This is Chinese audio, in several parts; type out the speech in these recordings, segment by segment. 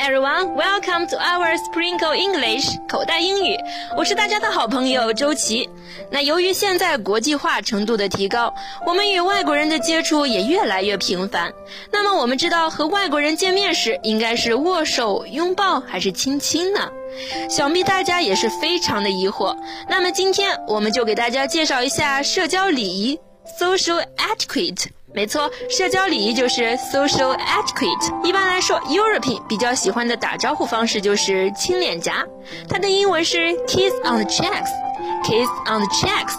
everyone, welcome to our Sprinkle English 口袋英语。我是大家的好朋友周琦。那由于现在国际化程度的提高，我们与外国人的接触也越来越频繁。那么我们知道和外国人见面时应该是握手、拥抱还是亲亲呢？想必大家也是非常的疑惑。那么今天我们就给大家介绍一下社交礼仪 （social etiquette）。没错，社交礼仪就是 social etiquette。一般来说，European 比较喜欢的打招呼方式就是亲脸颊，它的英文是 kiss on the cheeks，kiss on the cheeks。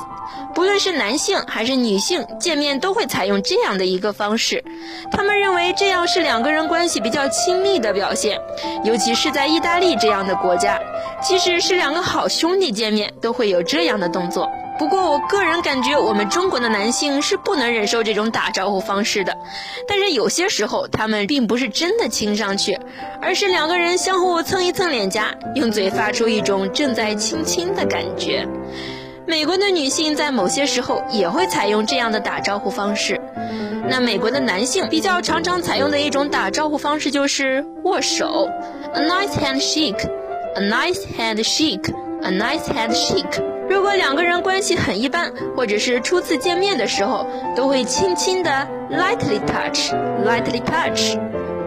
不论是男性还是女性，见面都会采用这样的一个方式。他们认为这样是两个人关系比较亲密的表现，尤其是在意大利这样的国家，即使是两个好兄弟见面，都会有这样的动作。不过，我个人感觉我们中国的男性是不能忍受这种打招呼方式的。但是有些时候，他们并不是真的亲上去，而是两个人相互蹭一蹭脸颊，用嘴发出一种正在亲亲的感觉。美国的女性在某些时候也会采用这样的打招呼方式。那美国的男性比较常常采用的一种打招呼方式就是握手，a nice handshake，a nice handshake，a nice handshake。如果两个人关系很一般，或者是初次见面的时候，都会轻轻的 lightly touch，lightly touch，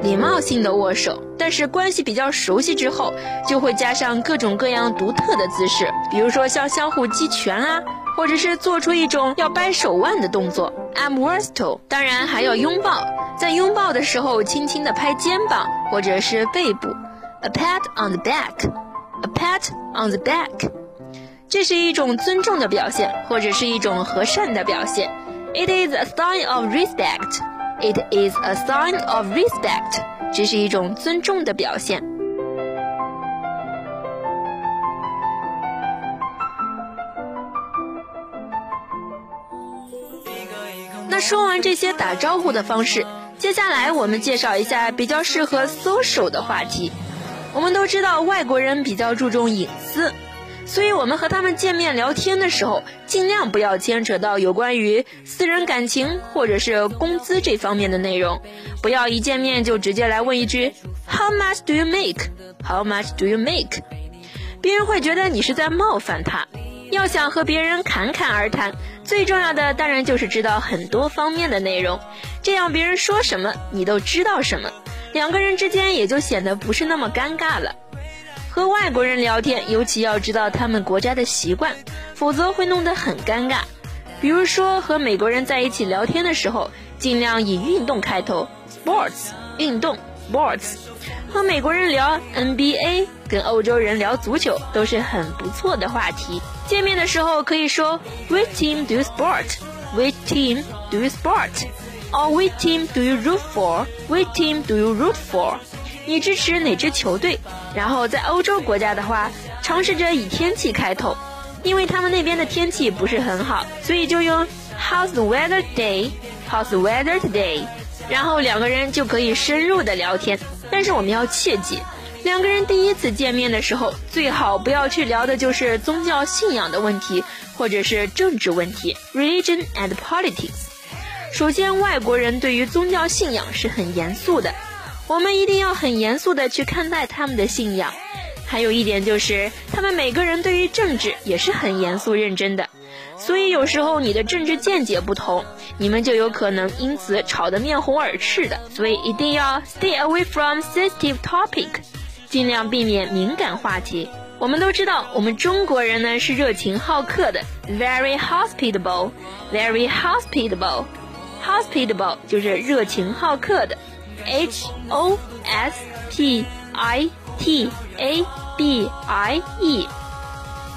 礼貌性的握手。但是关系比较熟悉之后，就会加上各种各样独特的姿势，比如说像相互击拳啊，或者是做出一种要掰手腕的动作，arm wrestle。当然还要拥抱，在拥抱的时候轻轻的拍肩膀或者是背部，a pat on the back，a pat on the back。这是一种尊重的表现，或者是一种和善的表现。It is a sign of respect. It is a sign of respect. 这是一种尊重的表现。那说完这些打招呼的方式，接下来我们介绍一下比较适合 social 的话题。我们都知道外国人比较注重隐私。所以，我们和他们见面聊天的时候，尽量不要牵扯到有关于私人感情或者是工资这方面的内容。不要一见面就直接来问一句 “How much do you make? How much do you make?” 别人会觉得你是在冒犯他。要想和别人侃侃而谈，最重要的当然就是知道很多方面的内容，这样别人说什么你都知道什么，两个人之间也就显得不是那么尴尬了。和外国人聊天，尤其要知道他们国家的习惯，否则会弄得很尴尬。比如说和美国人在一起聊天的时候，尽量以运动开头，sports 运动，sports。和美国人聊 NBA，跟欧洲人聊足球都是很不错的话题。见面的时候可以说 Which team do you sport？Which team do you sport？Or which team do you root for？Which team do you root for？你支持哪支球队？然后在欧洲国家的话，尝试着以天气开头，因为他们那边的天气不是很好，所以就用 How's the weather today？How's the weather today？然后两个人就可以深入的聊天。但是我们要切记，两个人第一次见面的时候，最好不要去聊的就是宗教信仰的问题，或者是政治问题 （religion and politics）。首先，外国人对于宗教信仰是很严肃的。我们一定要很严肃的去看待他们的信仰，还有一点就是，他们每个人对于政治也是很严肃认真的，所以有时候你的政治见解不同，你们就有可能因此吵得面红耳赤的。所以一定要 stay away from sensitive topic，尽量避免敏感话题。我们都知道，我们中国人呢是热情好客的，very hospitable，very hospitable，hospitable 就是热情好客的。H O S P I T A B I E，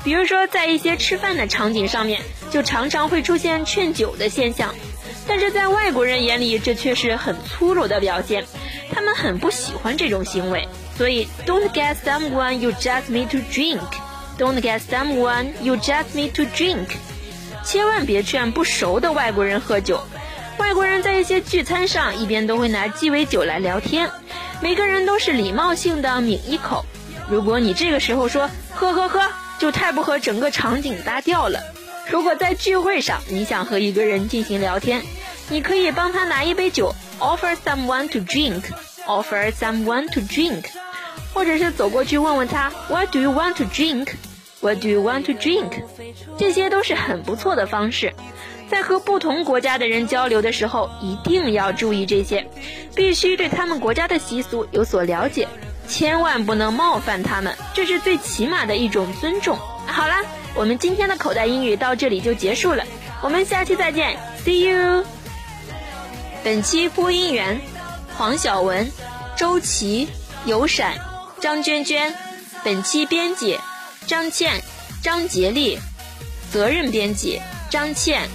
比如说在一些吃饭的场景上面，就常常会出现劝酒的现象，但是在外国人眼里，这却是很粗鲁的表现，他们很不喜欢这种行为。所以，Don't get someone you just me to drink. Don't get someone you just me to drink. 千万别劝不熟的外国人喝酒。外国人在一些聚餐上，一边都会拿鸡尾酒来聊天，每个人都是礼貌性的抿一口。如果你这个时候说喝喝喝，就太不和整个场景搭调了。如果在聚会上你想和一个人进行聊天，你可以帮他拿一杯酒，offer someone to drink，offer someone to drink，或者是走过去问问他 What do you want to drink? What do you want to drink? 这些都是很不错的方式。在和不同国家的人交流的时候，一定要注意这些，必须对他们国家的习俗有所了解，千万不能冒犯他们，这是最起码的一种尊重。好啦，我们今天的口袋英语到这里就结束了，我们下期再见，See you。本期播音员黄晓文、周琦、尤闪、张娟娟，本期编辑张倩、张杰丽，责任编辑张倩。